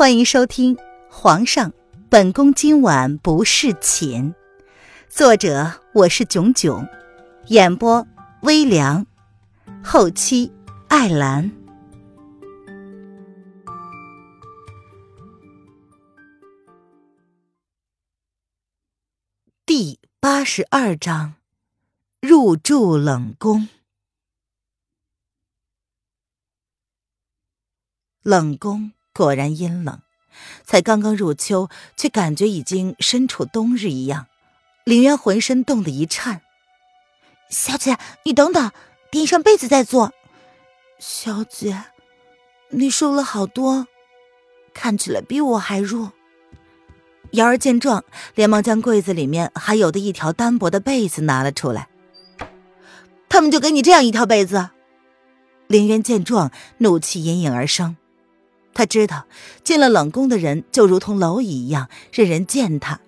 欢迎收听《皇上，本宫今晚不侍寝》，作者我是囧囧，演播微凉，后期艾兰。第八十二章，入住冷宫。冷宫。果然阴冷，才刚刚入秋，却感觉已经身处冬日一样。林渊浑身冻得一颤。小姐，你等等，垫上被子再坐。小姐，你瘦了好多，看起来比我还弱。瑶儿见状，连忙将柜子里面还有的一条单薄的被子拿了出来。他们就给你这样一条被子？林渊见状，怒气隐隐而生。他知道进了冷宫的人就如同蝼蚁一样，任人践踏，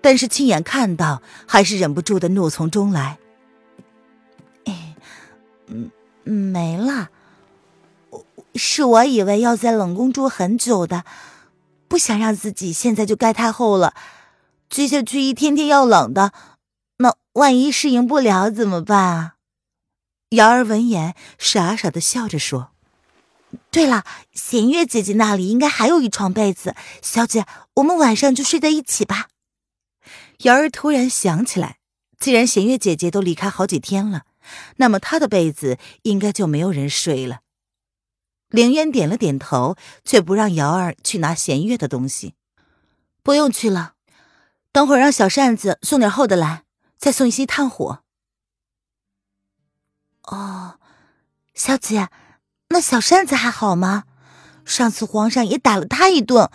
但是亲眼看到，还是忍不住的怒从中来。哎，嗯，没了。是我以为要在冷宫住很久的，不想让自己现在就盖太后了，接下去一天天要冷的，那万一适应不了怎么办啊？瑶儿闻言，傻傻的笑着说。对了，弦月姐姐那里应该还有一床被子，小姐，我们晚上就睡在一起吧。瑶儿突然想起来，既然弦月姐姐都离开好几天了，那么她的被子应该就没有人睡了。凌渊点了点头，却不让瑶儿去拿弦月的东西。不用去了，等会儿让小扇子送点厚的来，再送一些炭火。哦，小姐。那小扇子还好吗？上次皇上也打了他一顿，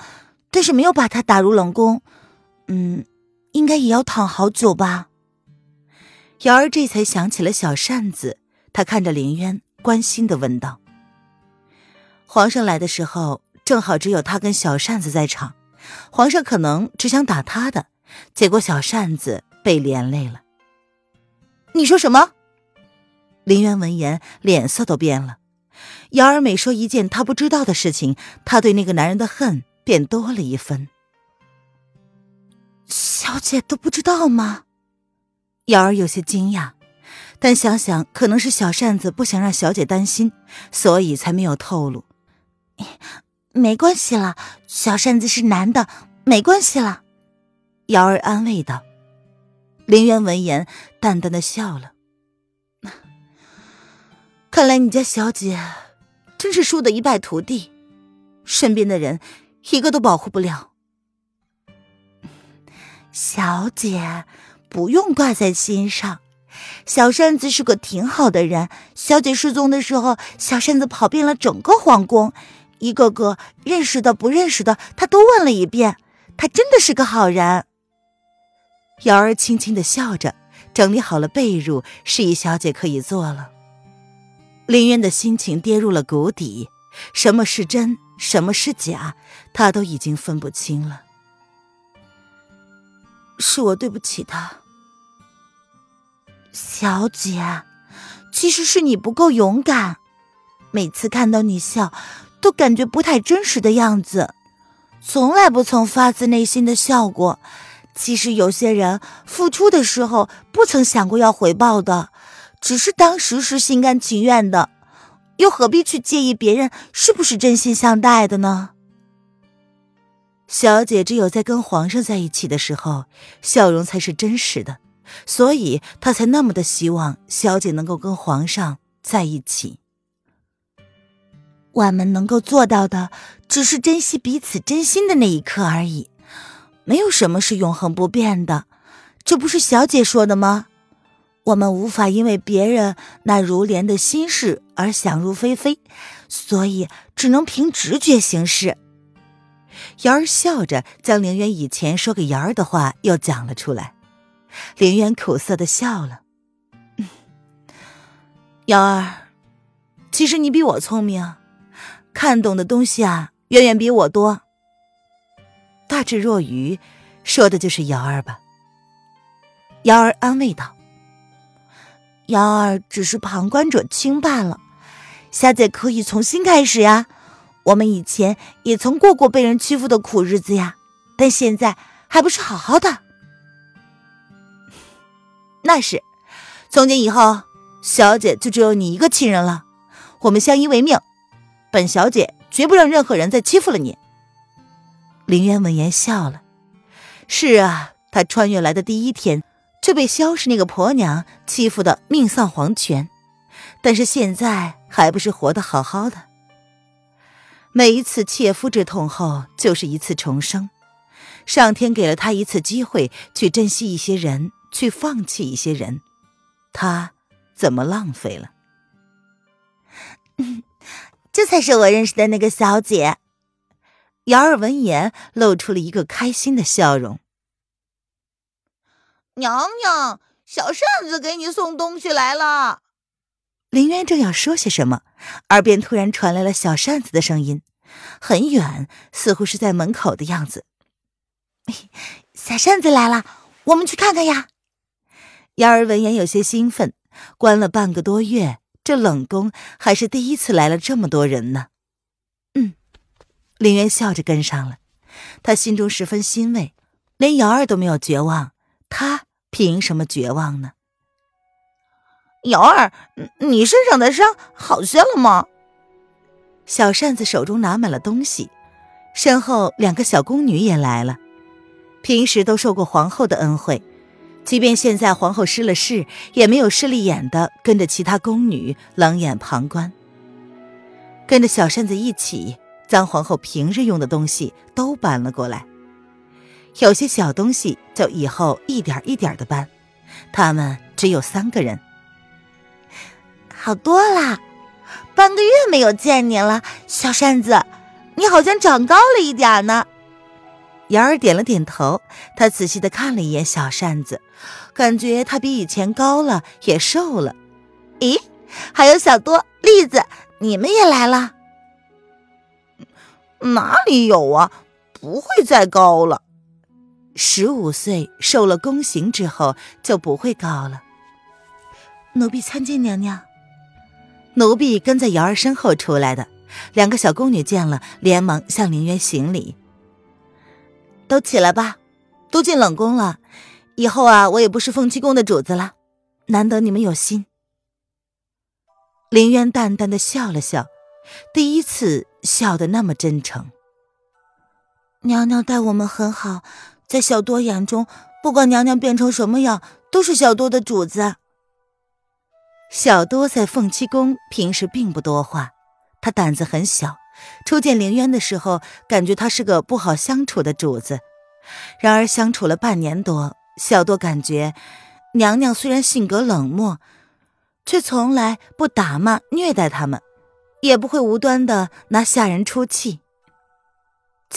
但是没有把他打入冷宫。嗯，应该也要躺好久吧。瑶儿这才想起了小扇子，她看着林渊，关心的问道：“皇上来的时候，正好只有他跟小扇子在场，皇上可能只想打他的，结果小扇子被连累了。”你说什么？林渊闻言，脸色都变了。瑶儿每说一件他不知道的事情，他对那个男人的恨便多了一分。小姐都不知道吗？瑶儿有些惊讶，但想想可能是小扇子不想让小姐担心，所以才没有透露。没关系了，小扇子是男的，没关系了。瑶儿安慰道。林渊闻言，淡淡的笑了。看来你家小姐真是输得一败涂地，身边的人一个都保护不了。小姐不用挂在心上，小扇子是个挺好的人。小姐失踪的时候，小扇子跑遍了整个皇宫，一个个认识的不认识的，他都问了一遍。他真的是个好人。瑶儿轻轻的笑着，整理好了被褥，示意小姐可以坐了。林渊的心情跌入了谷底，什么是真，什么是假，他都已经分不清了。是我对不起他，小姐，其实是你不够勇敢。每次看到你笑，都感觉不太真实的样子，从来不曾发自内心的笑过。其实有些人付出的时候，不曾想过要回报的。只是当时是心甘情愿的，又何必去介意别人是不是真心相待的呢？小姐只有在跟皇上在一起的时候，笑容才是真实的，所以她才那么的希望小姐能够跟皇上在一起。我们能够做到的，只是珍惜彼此真心的那一刻而已，没有什么是永恒不变的，这不是小姐说的吗？我们无法因为别人那如莲的心事而想入非非，所以只能凭直觉行事。瑶儿笑着将凌渊以前说给瑶儿的话又讲了出来。凌渊苦涩的笑了：“瑶儿，其实你比我聪明，看懂的东西啊远远比我多。”大智若愚，说的就是瑶儿吧？瑶儿安慰道。瑶儿只是旁观者清罢了，小姐可以从新开始呀。我们以前也曾过过被人欺负的苦日子呀，但现在还不是好好的。那是，从今以后，小姐就只有你一个亲人了。我们相依为命，本小姐绝不让任何人再欺负了你。林渊闻言笑了。是啊，他穿越来的第一天就被萧氏那个婆娘欺负的命丧黄泉，但是现在还不是活得好好的。每一次切肤之痛后，就是一次重生。上天给了他一次机会，去珍惜一些人，去放弃一些人，他怎么浪费了？这才是我认识的那个小姐。瑶儿闻言，露出了一个开心的笑容。娘娘，小扇子给你送东西来了。林渊正要说些什么，耳边突然传来了小扇子的声音，很远，似乎是在门口的样子。小扇子来了，我们去看看呀。瑶儿闻言有些兴奋，关了半个多月，这冷宫还是第一次来了这么多人呢。嗯，林渊笑着跟上了，他心中十分欣慰，连瑶儿都没有绝望，他凭什么绝望呢？瑶儿，你身上的伤好些了吗？小扇子手中拿满了东西，身后两个小宫女也来了。平时都受过皇后的恩惠，即便现在皇后失了势，也没有势利眼的跟着其他宫女冷眼旁观。跟着小扇子一起，将皇后平日用的东西都搬了过来，有些小东西就以后一点一点的搬。他们只有三个人。好多啦，半个月没有见你了，小扇子，你好像长高了一点呢。瑶儿点了点头，她仔细的看了一眼小扇子，感觉她比以前高了，也瘦了。咦，还有小多、栗子，你们也来了？哪里有啊，不会再高了。十五岁受了宫刑之后就不会高了。奴婢参见娘娘。奴婢跟在瑶儿身后出来的，两个小宫女见了，连忙向林渊行礼。都起来吧，都进冷宫了，以后啊，我也不是凤栖宫的主子了。难得你们有心。林渊淡淡的笑了笑，第一次笑得那么真诚。娘娘待我们很好，在小多眼中，不管娘娘变成什么样，都是小多的主子。小多在凤栖宫平时并不多话，他胆子很小。初见凌渊的时候，感觉他是个不好相处的主子。然而相处了半年多，小多感觉娘娘虽然性格冷漠，却从来不打骂虐待他们，也不会无端的拿下人出气。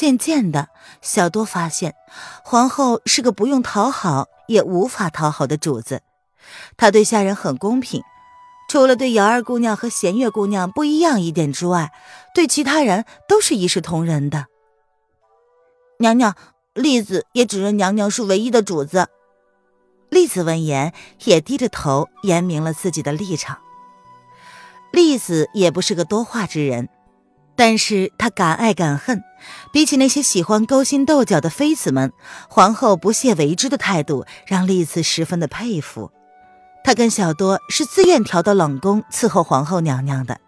渐渐的，小多发现皇后是个不用讨好也无法讨好的主子，她对下人很公平。除了对瑶儿姑娘和弦月姑娘不一样一点之外，对其他人都是一视同仁的。娘娘，栗子也只认娘娘是唯一的主子。栗子闻言也低着头，言明了自己的立场。栗子也不是个多话之人，但是他敢爱敢恨，比起那些喜欢勾心斗角的妃子们，皇后不屑为之的态度让栗子十分的佩服。他跟小多是自愿调到冷宫伺候皇后娘娘的。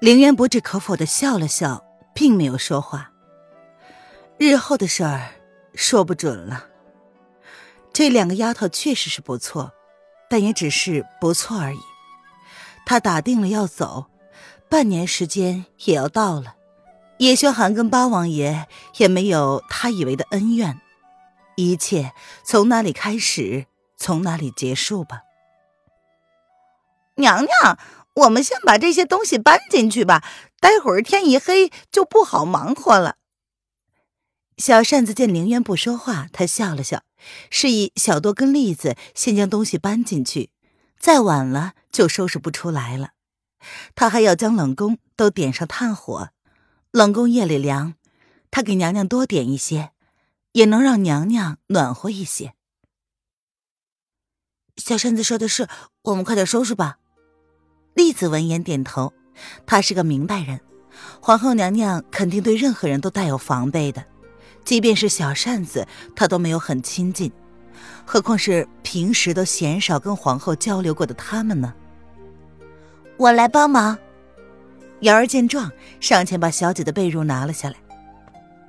凌渊不置可否的笑了笑，并没有说话。日后的事儿说不准了。这两个丫头确实是不错，但也只是不错而已。他打定了要走，半年时间也要到了。叶轩寒跟八王爷也没有他以为的恩怨，一切从哪里开始，从哪里结束吧。娘娘，我们先把这些东西搬进去吧，待会儿天一黑就不好忙活了。小扇子见凌渊不说话，他笑了笑，示意小多跟栗子先将东西搬进去，再晚了就收拾不出来了。他还要将冷宫都点上炭火，冷宫夜里凉，他给娘娘多点一些，也能让娘娘暖和一些。小扇子说的是，我们快点收拾吧。栗子闻言点头，她是个明白人，皇后娘娘肯定对任何人都带有防备的，即便是小扇子，她都没有很亲近，何况是平时都鲜少跟皇后交流过的他们呢？我来帮忙。瑶儿见状，上前把小姐的被褥拿了下来。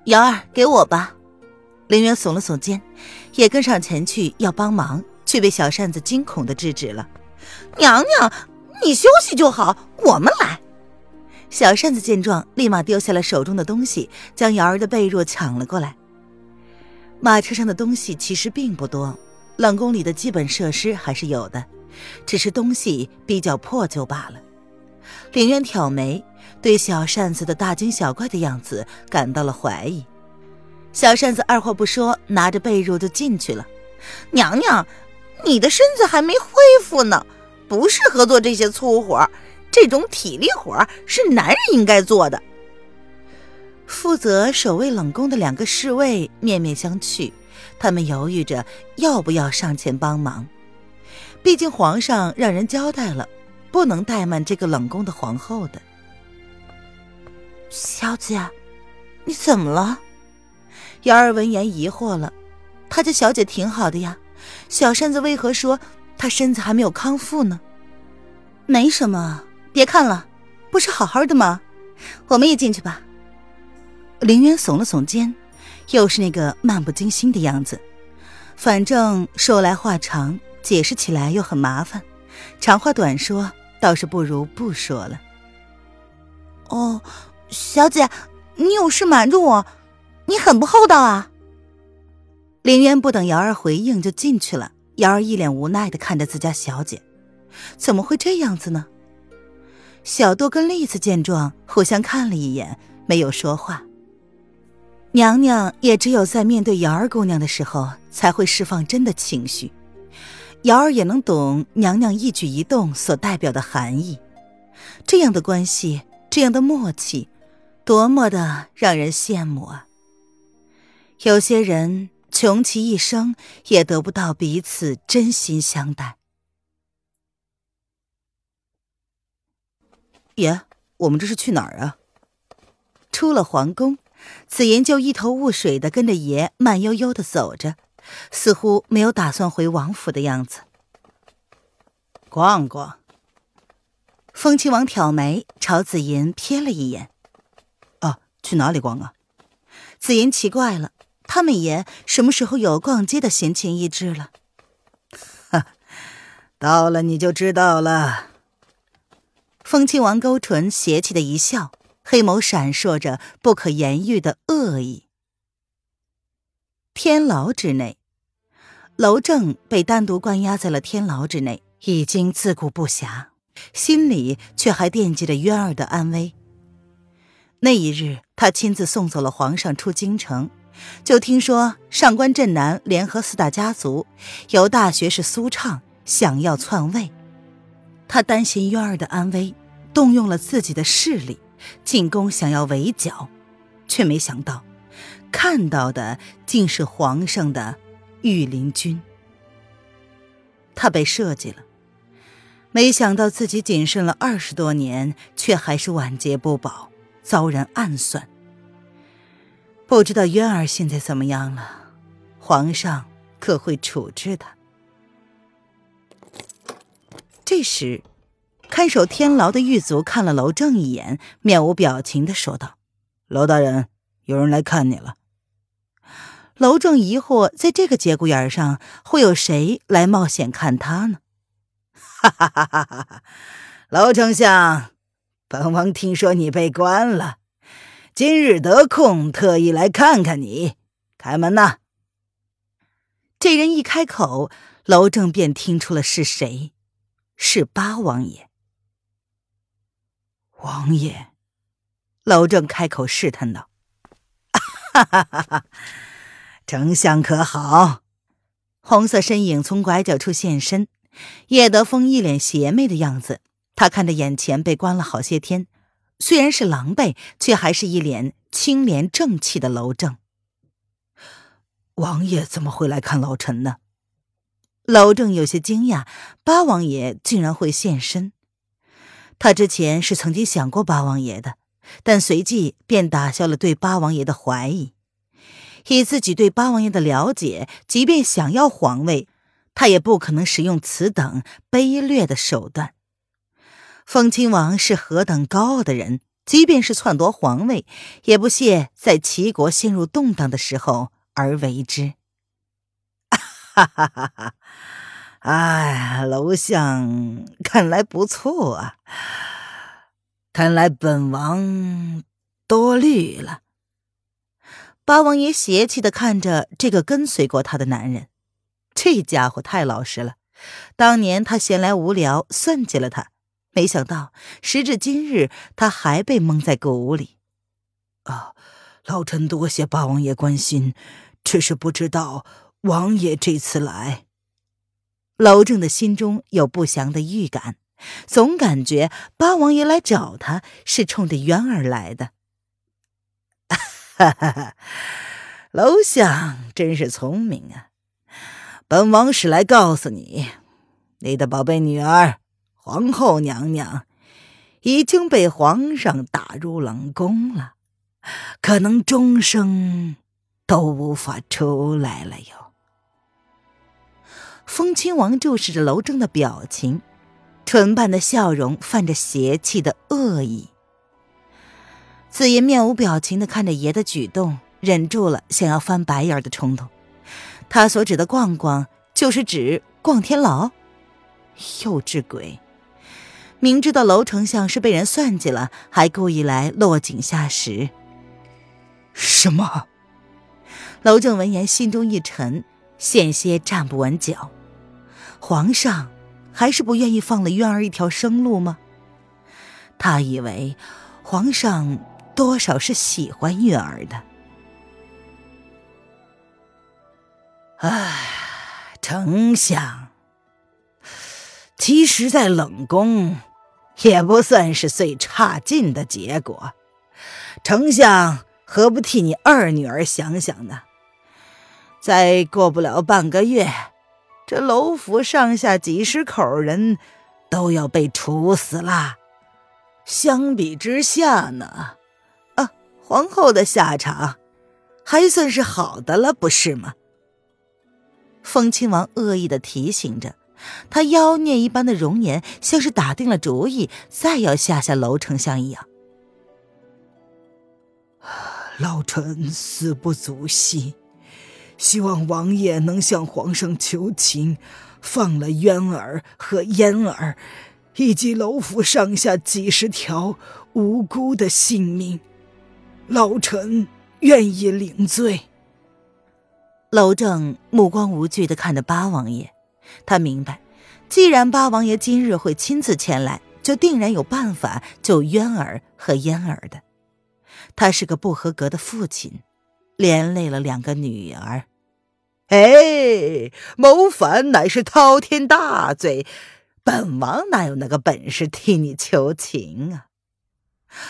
瑶儿，给我吧。凌渊耸了耸肩，也跟上前去要帮忙，却被小扇子惊恐的制止了。娘娘，你休息就好，我们来。小扇子见状，立马丢下了手中的东西，将瑶儿的被褥抢了过来。马车上的东西其实并不多，冷宫里的基本设施还是有的。只是东西比较破旧罢了。凌渊挑眉，对小扇子的大惊小怪的样子感到了怀疑。小扇子二话不说，拿着被褥就进去了。娘娘，你的身子还没恢复呢，不适合做这些粗活，这种体力活是男人应该做的。负责守卫冷宫的两个侍卫面面相觑，他们犹豫着要不要上前帮忙。毕竟皇上让人交代了，不能怠慢这个冷宫的皇后的。小姐，你怎么了？瑶儿闻言疑惑了，她家小姐挺好的呀，小扇子为何说她身子还没有康复呢？没什么，别看了，不是好好的吗？我们也进去吧。凌渊耸了耸肩，又是那个漫不经心的样子。反正说来话长。解释起来又很麻烦，长话短说，倒是不如不说了。哦，小姐，你有事瞒着我，你很不厚道啊！林渊不等瑶儿回应就进去了，瑶儿一脸无奈的看着自家小姐，怎么会这样子呢？小多跟栗子见状，互相看了一眼，没有说话。娘娘也只有在面对瑶儿姑娘的时候，才会释放真的情绪。瑶儿也能懂娘娘一举一动所代表的含义，这样的关系，这样的默契，多么的让人羡慕啊！有些人穷其一生也得不到彼此真心相待。爷，我们这是去哪儿啊？出了皇宫，紫妍就一头雾水的跟着爷慢悠悠的走着。似乎没有打算回王府的样子。逛逛。风亲王挑眉，朝紫银瞥了一眼。啊，去哪里逛啊？紫银奇怪了，他们爷什么时候有逛街的闲情逸致了？哈，到了你就知道了。风亲王勾唇邪气的一笑，黑眸闪烁着不可言喻的恶意。天牢之内，娄正被单独关押在了天牢之内，已经自顾不暇，心里却还惦记着渊儿的安危。那一日，他亲自送走了皇上出京城，就听说上官镇南联合四大家族，由大学士苏畅想要篡位，他担心渊儿的安危，动用了自己的势力进宫，想要围剿，却没想到。看到的竟是皇上的御林军，他被设计了，没想到自己谨慎了二十多年，却还是晚节不保，遭人暗算。不知道渊儿现在怎么样了，皇上可会处置他？这时，看守天牢的狱卒看了娄正一眼，面无表情的说道：“娄大人，有人来看你了。”娄正疑惑，在这个节骨眼上，会有谁来冒险看他呢？哈哈哈哈哈哈！娄丞相，本王听说你被关了，今日得空，特意来看看你。开门呐！这人一开口，娄正便听出了是谁，是八王爷。王爷，娄正开口试探道：“哈哈哈哈！”丞相可好？红色身影从拐角处现身，叶德风一脸邪魅的样子。他看着眼前被关了好些天，虽然是狼狈，却还是一脸清廉正气的楼正。王爷怎么会来看老臣呢？楼正有些惊讶，八王爷竟然会现身。他之前是曾经想过八王爷的，但随即便打消了对八王爷的怀疑。以自己对八王爷的了解，即便想要皇位，他也不可能使用此等卑劣的手段。封亲王是何等高傲的人，即便是篡夺皇位，也不屑在齐国陷入动荡的时候而为之。哈哈哈哈！哎，楼相看来不错啊，看来本王多虑了。八王爷邪气的看着这个跟随过他的男人，这家伙太老实了。当年他闲来无聊算计了他，没想到时至今日，他还被蒙在鼓里。啊，老臣多谢八王爷关心，只是不知道王爷这次来。娄正的心中有不祥的预感，总感觉八王爷来找他是冲着渊儿来的。哈哈哈，楼相真是聪明啊！本王是来告诉你，你的宝贝女儿皇后娘娘已经被皇上打入冷宫了，可能终生都无法出来了哟。风亲王注视着楼正的表情，唇瓣的笑容泛着邪气的恶意。紫妍面无表情的看着爷的举动，忍住了想要翻白眼的冲动。他所指的逛逛，就是指逛天牢。幼稚鬼！明知道娄丞相是被人算计了，还故意来落井下石。什么？娄正闻言心中一沉，险些站不稳脚。皇上还是不愿意放了渊儿一条生路吗？他以为皇上。多少是喜欢月儿的。唉，丞相，其实，在冷宫也不算是最差劲的结果。丞相何不替你二女儿想想呢？再过不了半个月，这楼府上下几十口人都要被处死啦。相比之下呢？皇后的下场，还算是好的了，不是吗？风亲王恶意的提醒着，他妖孽一般的容颜，像是打定了主意，再要吓吓娄丞相一样。老臣死不足惜，希望王爷能向皇上求情，放了渊儿和嫣儿，以及楼府上下几十条无辜的性命。老臣愿意领罪。娄正目光无惧的看着八王爷，他明白，既然八王爷今日会亲自前来，就定然有办法救渊儿和嫣儿的。他是个不合格的父亲，连累了两个女儿。哎，谋反乃是滔天大罪，本王哪有那个本事替你求情啊？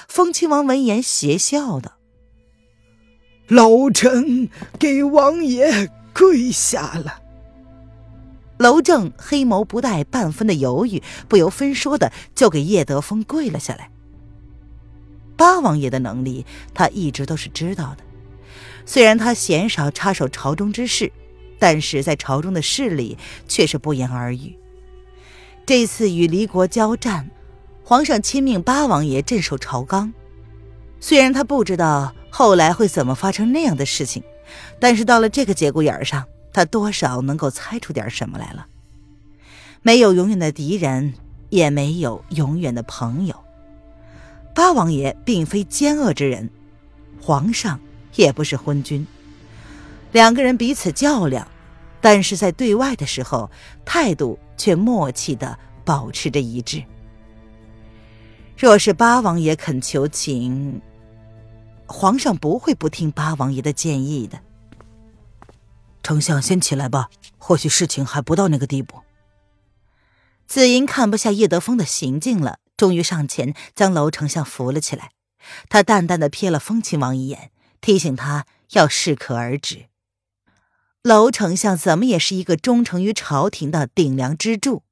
风亲王闻言邪笑道：“老臣给王爷跪下了。”娄正黑眸不带半分的犹豫，不由分说的就给叶德风跪了下来。八王爷的能力，他一直都是知道的。虽然他鲜少插手朝中之事，但是在朝中的势力却是不言而喻。这次与离国交战。皇上亲命八王爷镇守朝纲，虽然他不知道后来会怎么发生那样的事情，但是到了这个节骨眼上，他多少能够猜出点什么来了。没有永远的敌人，也没有永远的朋友。八王爷并非奸恶之人，皇上也不是昏君，两个人彼此较量，但是在对外的时候，态度却默契的保持着一致。若是八王爷肯求情，皇上不会不听八王爷的建议的。丞相先起来吧，或许事情还不到那个地步。紫英看不下叶德风的行径了，终于上前将娄丞相扶了起来。他淡淡的瞥了风亲王一眼，提醒他要适可而止。娄丞相怎么也是一个忠诚于朝廷的顶梁支柱，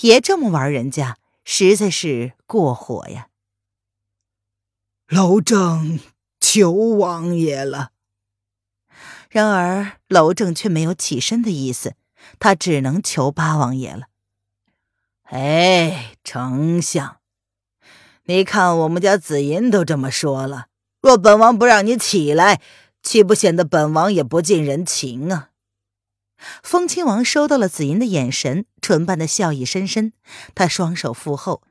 也这么玩人家。实在是过火呀！楼正求王爷了。然而楼正却没有起身的意思，他只能求八王爷了。哎，丞相，你看我们家紫银都这么说了，若本王不让你起来，岂不显得本王也不近人情啊？风亲王收到了紫银的眼神，唇瓣的笑意深深，他双手负后，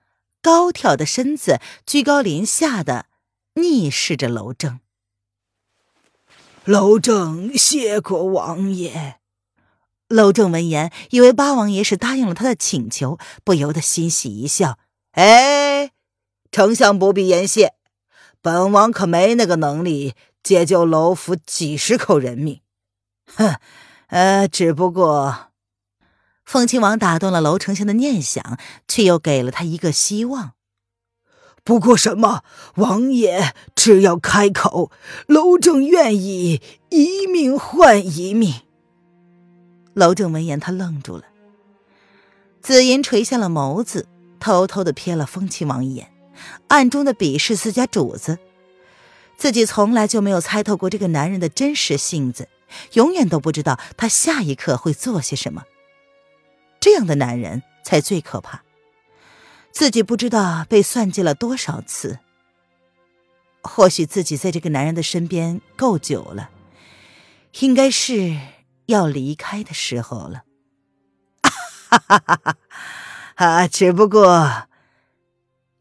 高挑的身子居高临下的逆视着楼正。楼正谢过王爷。楼正闻言，以为八王爷是答应了他的请求，不由得欣喜一笑：“哎，丞相不必言谢，本王可没那个能力解救楼府几十口人命。哼，呃，只不过……”凤亲王打断了楼丞相的念想，却又给了他一个希望。不过什么？王爷只要开口，楼正愿意一命换一命。楼正闻言，他愣住了。紫银垂下了眸子，偷偷的瞥了风亲王一眼，暗中的鄙视自家主子。自己从来就没有猜透过这个男人的真实性子，永远都不知道他下一刻会做些什么。这样的男人才最可怕。自己不知道被算计了多少次。或许自己在这个男人的身边够久了，应该是。要离开的时候了，哈哈哈哈啊！只不过，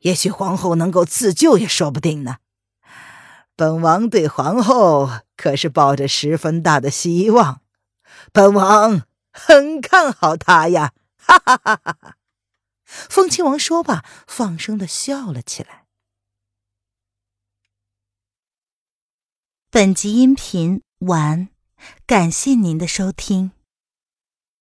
也许皇后能够自救也说不定呢。本王对皇后可是抱着十分大的希望，本王很看好她呀！哈哈哈哈哈！风亲王说罢，放声的笑了起来。本集音频完。感谢您的收听。